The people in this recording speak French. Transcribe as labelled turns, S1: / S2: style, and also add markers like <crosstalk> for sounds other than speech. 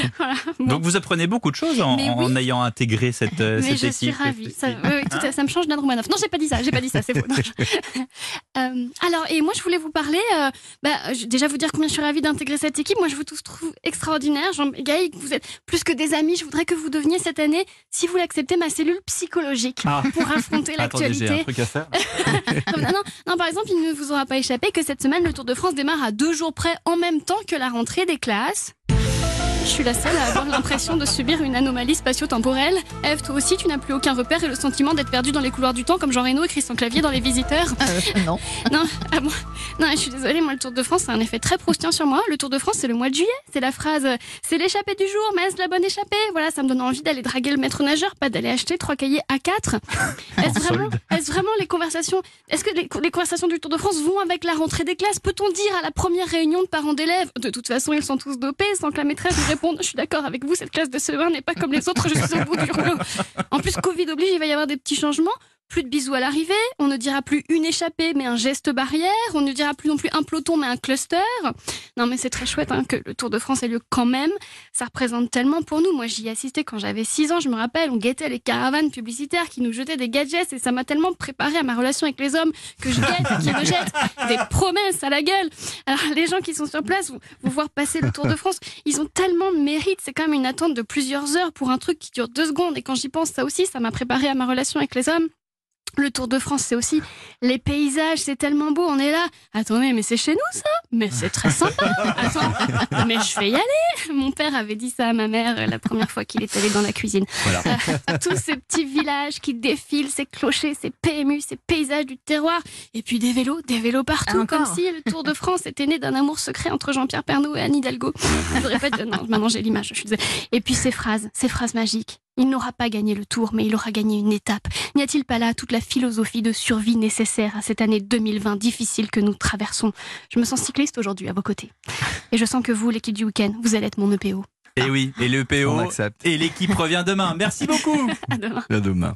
S1: <laughs> Voilà, bon.
S2: Donc vous apprenez beaucoup de choses en, ayant intégré cette, euh,
S1: Mais
S2: cette
S1: je
S2: équipe.
S1: suis ravie. Ça, tout me change d'un Romanov. Non, j'ai pas dit ça. J'ai pas dit ça. C'est faux. <laughs> <laughs> Euh, alors, et moi, je voulais vous parler. euh, bah, déjà vous dire combien je suis ravie d'intégrer cette équipe. Moi, je vous tous trouve extraordinaire. Jean vous êtes plus que des amis. Je voudrais que vous deveniez cette année, si vous l'acceptez, ma cellule psychologique
S2: Ah.
S1: pour affronter
S2: Attendez, j'ai un
S1: l'actualité.
S2: truc à faire.
S1: non, non, non, par exemple, il ne vous aura pas échappé que cette semaine, le Tour de France démarre à deux jours près en même temps que la rentrée des classes. Je suis la seule à avoir l'impression de subir une anomalie spatio-temporelle. Eve, toi aussi, tu n'as plus aucun repère et le sentiment d'être perdu dans les couloirs du temps comme Jean Reno et Christian Clavier dans Les Visiteurs.
S3: non. <laughs>
S1: Non, ah bon non, je suis désolée, moi, le Tour de France, c'est un effet très proustien sur moi. Le Tour de France, c'est le mois de juillet. C'est la phrase euh, C'est l'échappée du jour, mais est-ce la bonne échappée? Voilà, ça me donne envie d'aller draguer le maître nageur, pas d'aller acheter trois cahiers A4. <laughs> Est-ce vraiment, est vraiment les conversations Est-ce que les, les conversations du Tour de France vont avec la rentrée des classes? Peut-on dire à la première réunion de parents d'élèves De toute façon, ils sont tous dopés, sans que la maîtresse lui réponde Je suis d'accord avec vous, cette classe de CE1 n'est pas comme les autres, je suis au bout du rouleau. En plus, Covid oblige, il va y avoir des petits changements. Plus de bisous à l'arrivée, on ne dira plus une échappée mais un geste barrière, on ne dira plus non plus un peloton mais un cluster. Non mais c'est très chouette hein, que le Tour de France ait lieu quand même, ça représente tellement pour nous. Moi j'y ai assisté quand j'avais 6 ans, je me rappelle, on guettait les caravanes publicitaires qui nous jetaient des gadgets et ça m'a tellement préparé à ma relation avec les hommes que je guette et qui me jettent <laughs> des promesses à la gueule. Alors les gens qui sont sur place, vous, vous voir passer le Tour de France, ils ont tellement de mérite, c'est quand même une attente de plusieurs heures pour un truc qui dure deux secondes et quand j'y pense ça aussi, ça m'a préparé à ma relation avec les hommes. Le Tour de France, c'est aussi les paysages, c'est tellement beau, on est là. Attendez, mais c'est chez nous ça? Mais c'est très sympa. <laughs> Attends, mais je vais y aller. Mon père avait dit ça à ma mère euh, la première fois qu'il est allé dans la cuisine.
S2: Voilà.
S1: Euh, tous ces petits villages qui défilent, ces clochers, ces PMU, ces paysages du terroir, et puis des vélos, des vélos partout,
S3: Ah,
S1: comme si le Tour de France était né d'un amour secret entre Jean-Pierre Pernaut et Anne Hidalgo. Je répète, non, maintenant j'ai l'image, je suis désolée. Et puis ces phrases, ces phrases magiques. Il n'aura pas gagné le tour, mais il aura gagné une étape. N'y a-t-il pas là toute la philosophie de survie nécessaire à cette année 2020 difficile que nous traversons? Je me sens cycliste aujourd'hui à vos côtés. Et je sens que vous, l'équipe du week-end, vous allez être mon EPO.
S2: Et oui, et le
S4: On
S2: PO
S4: accepte.
S2: et l'équipe revient demain. Merci beaucoup. <laughs>
S1: À demain.
S4: À demain.